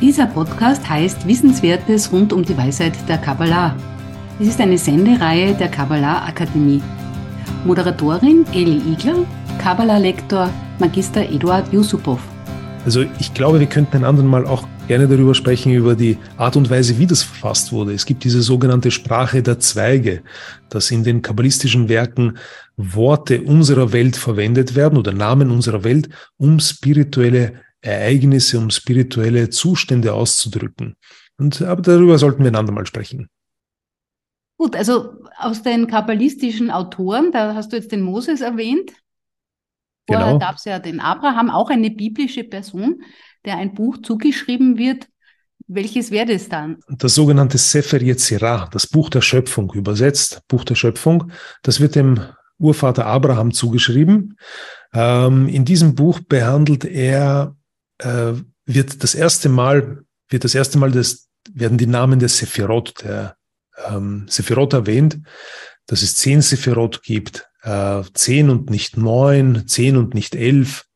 Dieser Podcast heißt Wissenswertes rund um die Weisheit der Kabbalah. Es ist eine Sendereihe der Kabbalah Akademie. Moderatorin Eli Igler, Kabbalah-Lektor Magister Eduard Yusupov. Also ich glaube, wir könnten ein anderen Mal auch gerne darüber sprechen, über die Art und Weise, wie das verfasst wurde. Es gibt diese sogenannte Sprache der Zweige, dass in den kabbalistischen Werken Worte unserer Welt verwendet werden oder Namen unserer Welt, um spirituelle Ereignisse, um spirituelle Zustände auszudrücken. Und, aber darüber sollten wir ein andermal sprechen. Gut, also aus den kabbalistischen Autoren, da hast du jetzt den Moses erwähnt. Vorher genau. gab es ja den Abraham, auch eine biblische Person, der ein Buch zugeschrieben wird. Welches wäre das dann? Das sogenannte Sefer Yetzirah, das Buch der Schöpfung, übersetzt Buch der Schöpfung. Das wird dem Urvater Abraham zugeschrieben. Ähm, in diesem Buch behandelt er, äh, wird das erste Mal, wird das erste Mal das, werden die Namen der Sephirot, der ähm, Sephirot erwähnt, dass es zehn Sephirot gibt, äh, zehn und nicht neun, zehn und nicht elf.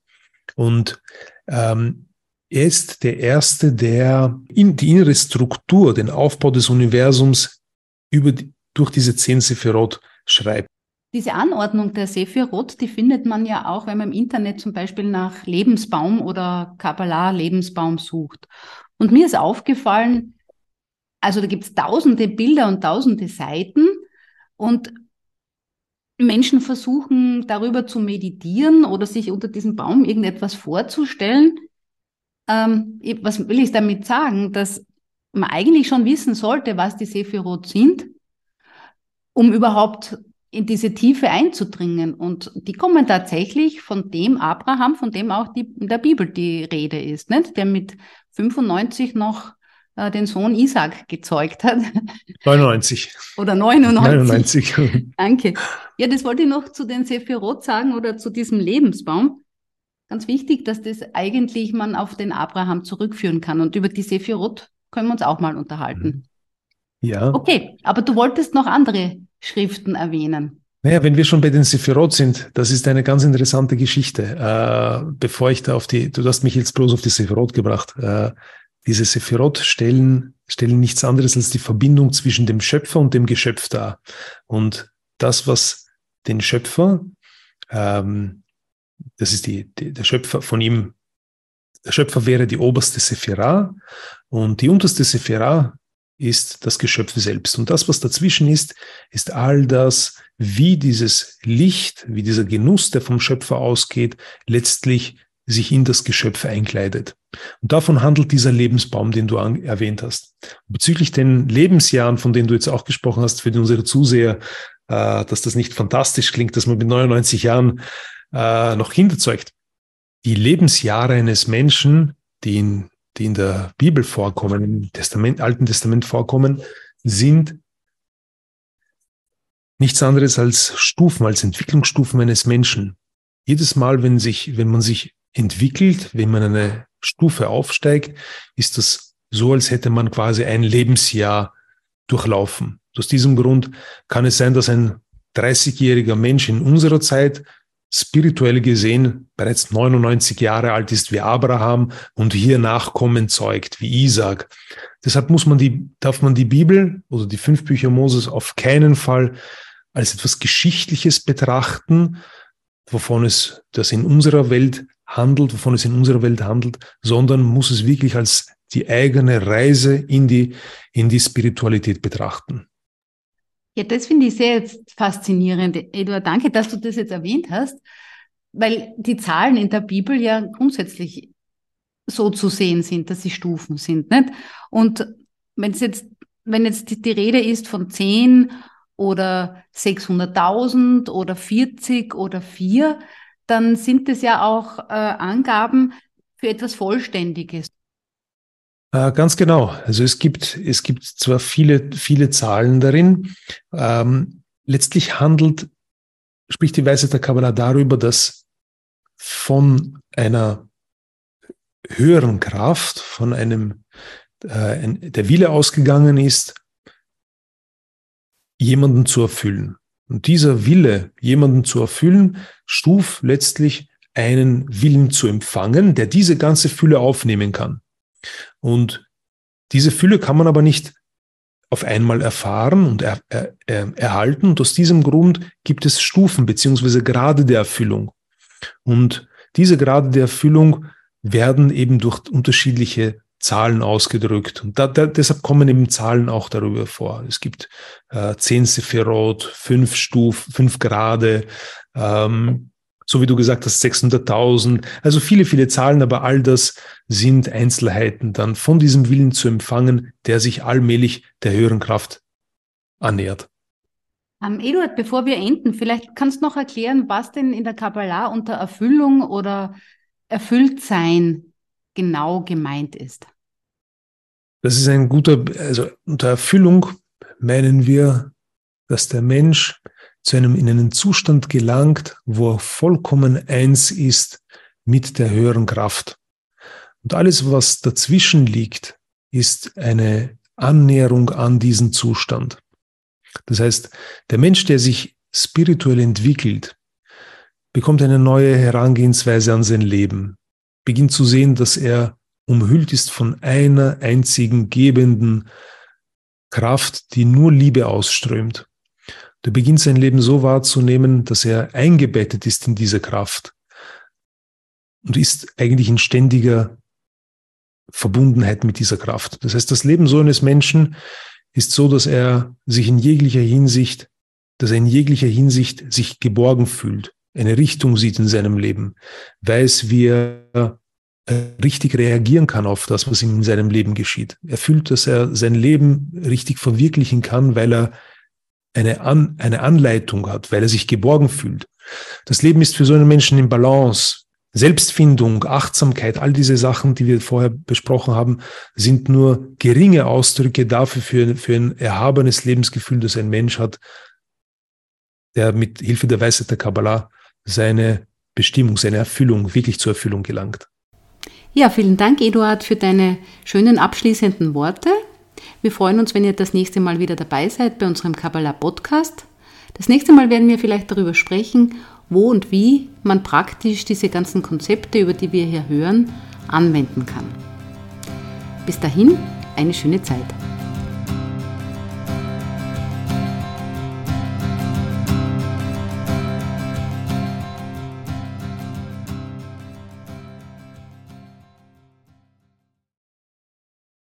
Und ähm, er ist der Erste, der in die innere Struktur, den Aufbau des Universums über die, durch diese zehn Sephirot schreibt. Diese Anordnung der Sephirot, die findet man ja auch, wenn man im Internet zum Beispiel nach Lebensbaum oder Kabbalah Lebensbaum sucht. Und mir ist aufgefallen, also da gibt es tausende Bilder und tausende Seiten und Menschen versuchen darüber zu meditieren oder sich unter diesem Baum irgendetwas vorzustellen. Ähm, was will ich damit sagen? Dass man eigentlich schon wissen sollte, was die Sephirot sind, um überhaupt in diese Tiefe einzudringen. Und die kommen tatsächlich von dem Abraham, von dem auch die, in der Bibel die Rede ist, nicht? der mit 95 noch äh, den Sohn Isaac gezeugt hat. 99. Oder 99. 99. Danke. Ja, das wollte ich noch zu den Sephirot sagen oder zu diesem Lebensbaum. Ganz wichtig, dass das eigentlich man auf den Abraham zurückführen kann. Und über die Sephirot können wir uns auch mal unterhalten. Ja. Okay, aber du wolltest noch andere Schriften erwähnen. Naja, wenn wir schon bei den Sephirot sind, das ist eine ganz interessante Geschichte. Äh, bevor ich da auf die, du hast mich jetzt bloß auf die Sephirot gebracht. Äh, diese Sephirot stellen, stellen nichts anderes als die Verbindung zwischen dem Schöpfer und dem Geschöpf dar. Und das, was den Schöpfer, ähm, das ist die, die, der Schöpfer von ihm, der Schöpfer wäre die oberste Sephira und die unterste Sephira ist das Geschöpf selbst. Und das, was dazwischen ist, ist all das, wie dieses Licht, wie dieser Genuss, der vom Schöpfer ausgeht, letztlich sich in das Geschöpf einkleidet. Und davon handelt dieser Lebensbaum, den du erwähnt hast. Bezüglich den Lebensjahren, von denen du jetzt auch gesprochen hast, für unsere Zuseher, äh, dass das nicht fantastisch klingt, dass man mit 99 Jahren äh, noch Kinder zeugt. Die Lebensjahre eines Menschen, die in die in der Bibel vorkommen, im Testament, Alten Testament vorkommen, sind nichts anderes als Stufen, als Entwicklungsstufen eines Menschen. Jedes Mal, wenn sich, wenn man sich entwickelt, wenn man eine Stufe aufsteigt, ist das so, als hätte man quasi ein Lebensjahr durchlaufen. Aus diesem Grund kann es sein, dass ein 30-jähriger Mensch in unserer Zeit spirituell gesehen bereits 99 Jahre alt ist wie Abraham und hier Nachkommen zeugt wie Isaac. Deshalb muss man die, darf man die Bibel oder die fünf Bücher Moses auf keinen Fall als etwas Geschichtliches betrachten, wovon es das in unserer Welt handelt, wovon es in unserer Welt handelt, sondern muss es wirklich als die eigene Reise in die, in die Spiritualität betrachten. Ja, das finde ich sehr faszinierend. Eduard, danke, dass du das jetzt erwähnt hast, weil die Zahlen in der Bibel ja grundsätzlich so zu sehen sind, dass sie Stufen sind. Nicht? Und wenn es jetzt, wenn jetzt die, die Rede ist von 10 oder 600.000 oder 40 oder 4, dann sind es ja auch äh, Angaben für etwas Vollständiges. Äh, ganz genau. Also es gibt, es gibt zwar viele, viele Zahlen darin. Ähm, letztlich handelt, spricht die Weisheit der Kabbalah darüber, dass von einer höheren Kraft, von einem, äh, der Wille ausgegangen ist, jemanden zu erfüllen. Und dieser Wille, jemanden zu erfüllen, stuf letztlich einen Willen zu empfangen, der diese ganze Fülle aufnehmen kann. Und diese Fülle kann man aber nicht auf einmal erfahren und er, er, er, erhalten. Und aus diesem Grund gibt es Stufen beziehungsweise Grade der Erfüllung. Und diese Grade der Erfüllung werden eben durch unterschiedliche Zahlen ausgedrückt. Und da, da, deshalb kommen eben Zahlen auch darüber vor. Es gibt äh, zehn Sephirot, fünf Stufen, fünf Grade, ähm, so wie du gesagt hast, 600.000. Also viele, viele Zahlen, aber all das sind Einzelheiten dann von diesem Willen zu empfangen, der sich allmählich der höheren Kraft annähert. Um, Eduard, bevor wir enden, vielleicht kannst du noch erklären, was denn in der Kabbalah unter Erfüllung oder Erfülltsein genau gemeint ist. Das ist ein guter, also unter Erfüllung meinen wir, dass der Mensch zu einem, in einen Zustand gelangt, wo er vollkommen eins ist mit der höheren Kraft. Und alles, was dazwischen liegt, ist eine Annäherung an diesen Zustand. Das heißt, der Mensch, der sich spirituell entwickelt, bekommt eine neue Herangehensweise an sein Leben, beginnt zu sehen, dass er umhüllt ist von einer einzigen gebenden Kraft, die nur Liebe ausströmt. Der beginnt sein Leben so wahrzunehmen, dass er eingebettet ist in diese Kraft und ist eigentlich in ständiger Verbundenheit mit dieser Kraft. Das heißt, das Leben so eines Menschen ist so, dass er sich in jeglicher Hinsicht, dass er in jeglicher Hinsicht sich geborgen fühlt, eine Richtung sieht in seinem Leben, weiß, wie er richtig reagieren kann auf das, was ihm in seinem Leben geschieht. Er fühlt, dass er sein Leben richtig verwirklichen kann, weil er eine, An eine Anleitung hat, weil er sich geborgen fühlt. Das Leben ist für so einen Menschen in Balance. Selbstfindung, Achtsamkeit, all diese Sachen, die wir vorher besprochen haben, sind nur geringe Ausdrücke dafür, für, für ein erhabenes Lebensgefühl, das ein Mensch hat, der mit Hilfe der Weisheit der Kabbalah seine Bestimmung, seine Erfüllung wirklich zur Erfüllung gelangt. Ja, vielen Dank, Eduard, für deine schönen abschließenden Worte. Wir freuen uns, wenn ihr das nächste Mal wieder dabei seid bei unserem Kabbalah Podcast. Das nächste Mal werden wir vielleicht darüber sprechen, wo und wie man praktisch diese ganzen Konzepte, über die wir hier hören, anwenden kann. Bis dahin, eine schöne Zeit.